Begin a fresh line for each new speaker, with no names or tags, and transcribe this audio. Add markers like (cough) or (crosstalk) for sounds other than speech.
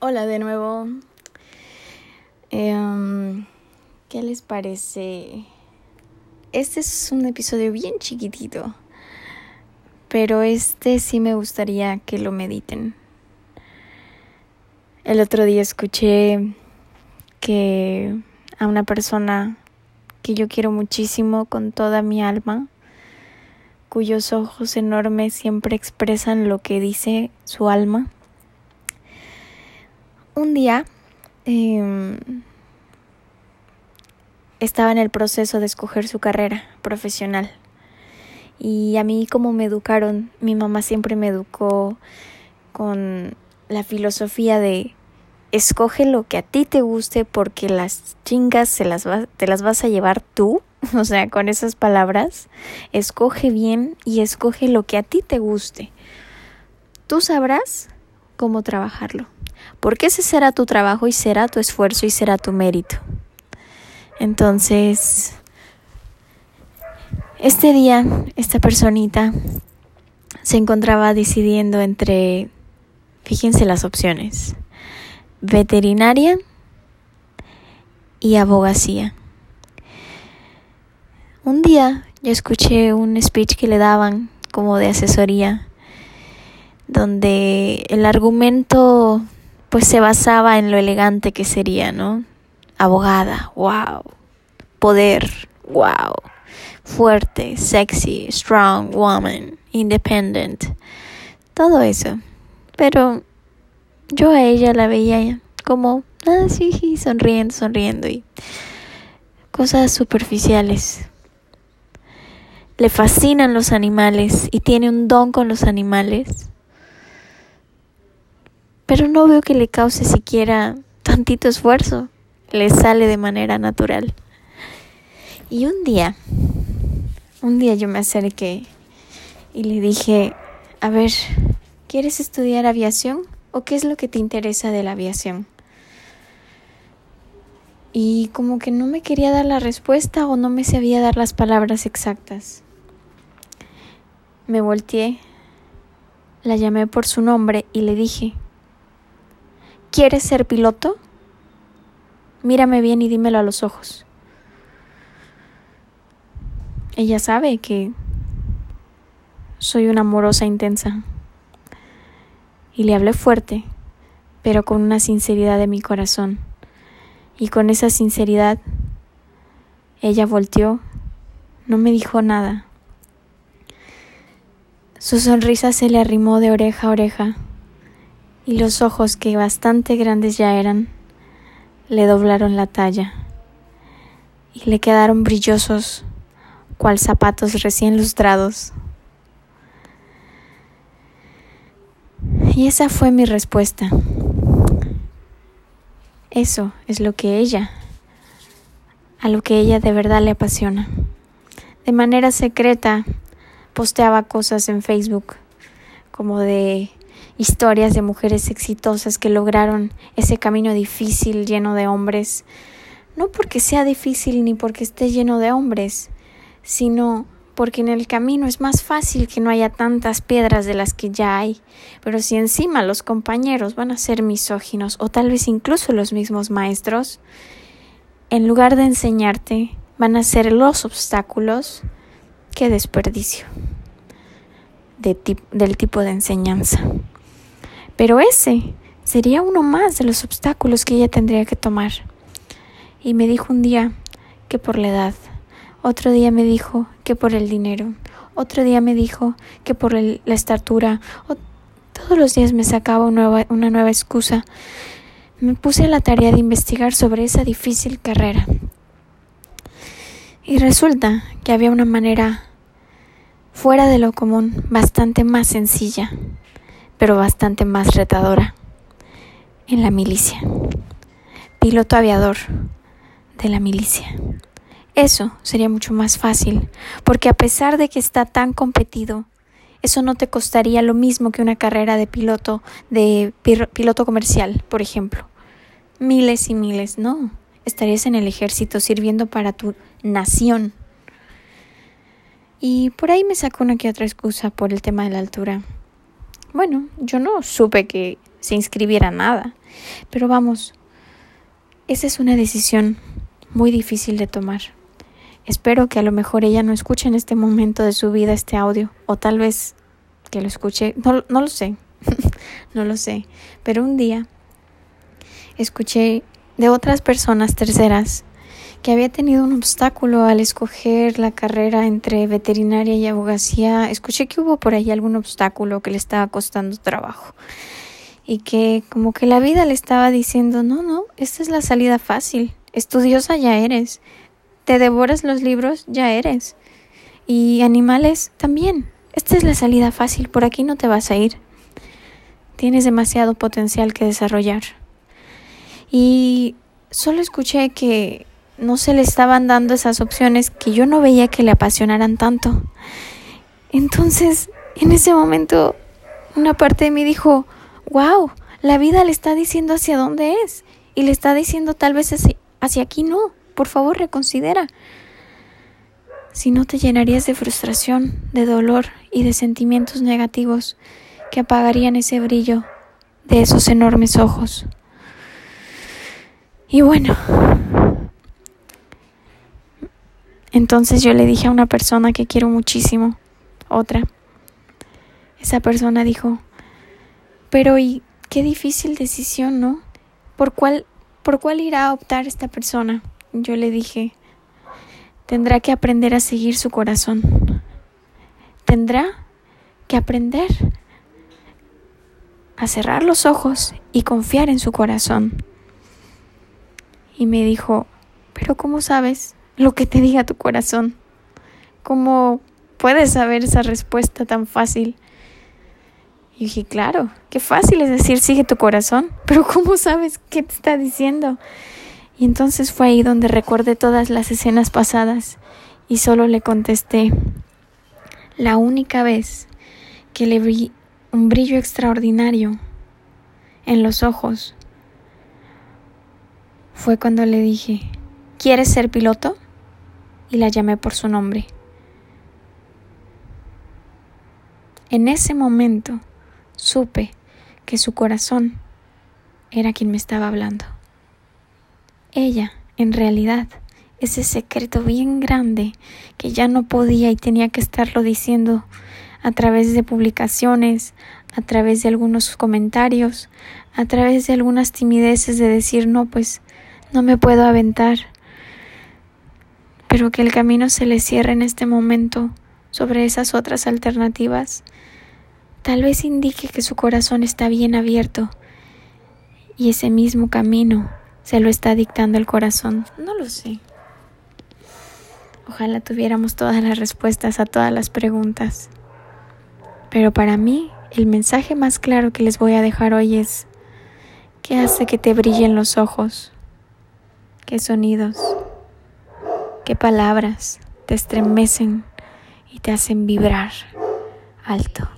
Hola de nuevo. Em, ¿Qué les parece? Este es un episodio bien chiquitito, pero este sí me gustaría que lo mediten. El otro día escuché que a una persona que yo quiero muchísimo con toda mi alma, cuyos ojos enormes siempre expresan lo que dice su alma, un día em, estaba en el proceso de escoger su carrera profesional. Y a mí como me educaron, mi mamá siempre me educó con la filosofía de escoge lo que a ti te guste porque las chingas se las te las vas a llevar tú, (laughs) o sea, con esas palabras, escoge bien y escoge lo que a ti te guste. Tú sabrás cómo trabajarlo porque ese será tu trabajo y será tu esfuerzo y será tu mérito. Entonces, este día, esta personita se encontraba decidiendo entre, fíjense las opciones, veterinaria y abogacía. Un día yo escuché un speech que le daban como de asesoría, donde el argumento pues se basaba en lo elegante que sería, ¿no? Abogada, wow. Poder, wow. Fuerte, sexy, strong woman, independent. Todo eso. Pero yo a ella la veía como, ah, sí, sonriendo, sonriendo y cosas superficiales. Le fascinan los animales y tiene un don con los animales pero no veo que le cause siquiera tantito esfuerzo. Le sale de manera natural. Y un día, un día yo me acerqué y le dije, a ver, ¿quieres estudiar aviación o qué es lo que te interesa de la aviación? Y como que no me quería dar la respuesta o no me sabía dar las palabras exactas. Me volteé, la llamé por su nombre y le dije, ¿Quieres ser piloto? Mírame bien y dímelo a los ojos. Ella sabe que soy una amorosa intensa. Y le hablé fuerte, pero con una sinceridad de mi corazón. Y con esa sinceridad, ella volteó, no me dijo nada. Su sonrisa se le arrimó de oreja a oreja y los ojos, que bastante grandes ya eran, le doblaron la talla y le quedaron brillosos, cual zapatos recién lustrados. Y esa fue mi respuesta. Eso es lo que ella, a lo que ella de verdad le apasiona. De manera secreta posteaba cosas en Facebook como de historias de mujeres exitosas que lograron ese camino difícil lleno de hombres, no porque sea difícil ni porque esté lleno de hombres, sino porque en el camino es más fácil que no haya tantas piedras de las que ya hay. Pero si encima los compañeros van a ser misóginos o tal vez incluso los mismos maestros, en lugar de enseñarte, van a ser los obstáculos, qué desperdicio del tipo de enseñanza. Pero ese sería uno más de los obstáculos que ella tendría que tomar. Y me dijo un día que por la edad, otro día me dijo que por el dinero, otro día me dijo que por la estatura, todos los días me sacaba una nueva excusa. Me puse a la tarea de investigar sobre esa difícil carrera. Y resulta que había una manera fuera de lo común, bastante más sencilla pero bastante más retadora, en la milicia. Piloto aviador de la milicia. Eso sería mucho más fácil, porque a pesar de que está tan competido, eso no te costaría lo mismo que una carrera de piloto, de piloto comercial, por ejemplo. Miles y miles, no. Estarías en el ejército sirviendo para tu nación. Y por ahí me saco una que otra excusa por el tema de la altura. Bueno, yo no supe que se inscribiera nada. Pero vamos, esa es una decisión muy difícil de tomar. Espero que a lo mejor ella no escuche en este momento de su vida este audio, o tal vez que lo escuche, no, no lo sé, (laughs) no lo sé, pero un día escuché de otras personas terceras que había tenido un obstáculo al escoger la carrera entre veterinaria y abogacía. Escuché que hubo por ahí algún obstáculo que le estaba costando trabajo y que como que la vida le estaba diciendo, no, no, esta es la salida fácil, estudiosa ya eres, te devoras los libros, ya eres, y animales también, esta es la salida fácil, por aquí no te vas a ir, tienes demasiado potencial que desarrollar. Y solo escuché que no se le estaban dando esas opciones que yo no veía que le apasionaran tanto. Entonces, en ese momento, una parte de mí dijo, wow, la vida le está diciendo hacia dónde es y le está diciendo tal vez hacia, aquí no. Por favor, reconsidera. Si no te llenarías de frustración, de dolor y de sentimientos negativos que apagarían ese brillo de esos enormes ojos. Y bueno, entonces yo le dije a una persona que quiero muchísimo, otra. Esa persona dijo, pero y qué difícil decisión, ¿no? ¿Por cuál, por cuál irá a optar esta persona? Yo le dije, tendrá que aprender a seguir su corazón. Tendrá que aprender a cerrar los ojos y confiar en su corazón. Y me dijo, pero ¿cómo sabes? Lo que te diga tu corazón. ¿Cómo puedes saber esa respuesta tan fácil? Y dije, claro, qué fácil es decir sigue tu corazón, (laughs) pero ¿cómo sabes qué te está diciendo? Y entonces fue ahí donde recordé todas las escenas pasadas y solo le contesté, la única vez que le vi un brillo extraordinario en los ojos fue cuando le dije, ¿quieres ser piloto? Y la llamé por su nombre. En ese momento supe que su corazón era quien me estaba hablando. Ella, en realidad, ese secreto bien grande que ya no podía y tenía que estarlo diciendo a través de publicaciones, a través de algunos comentarios, a través de algunas timideces de decir no, pues no me puedo aventar, pero que el camino se le cierre en este momento sobre esas otras alternativas, tal vez indique que su corazón está bien abierto y ese mismo camino se lo está dictando el corazón. No lo sé. Ojalá tuviéramos todas las respuestas a todas las preguntas. Pero para mí, el mensaje más claro que les voy a dejar hoy es, ¿qué hace que te brillen los ojos? ¿Qué sonidos? Qué palabras te estremecen y te hacen vibrar alto.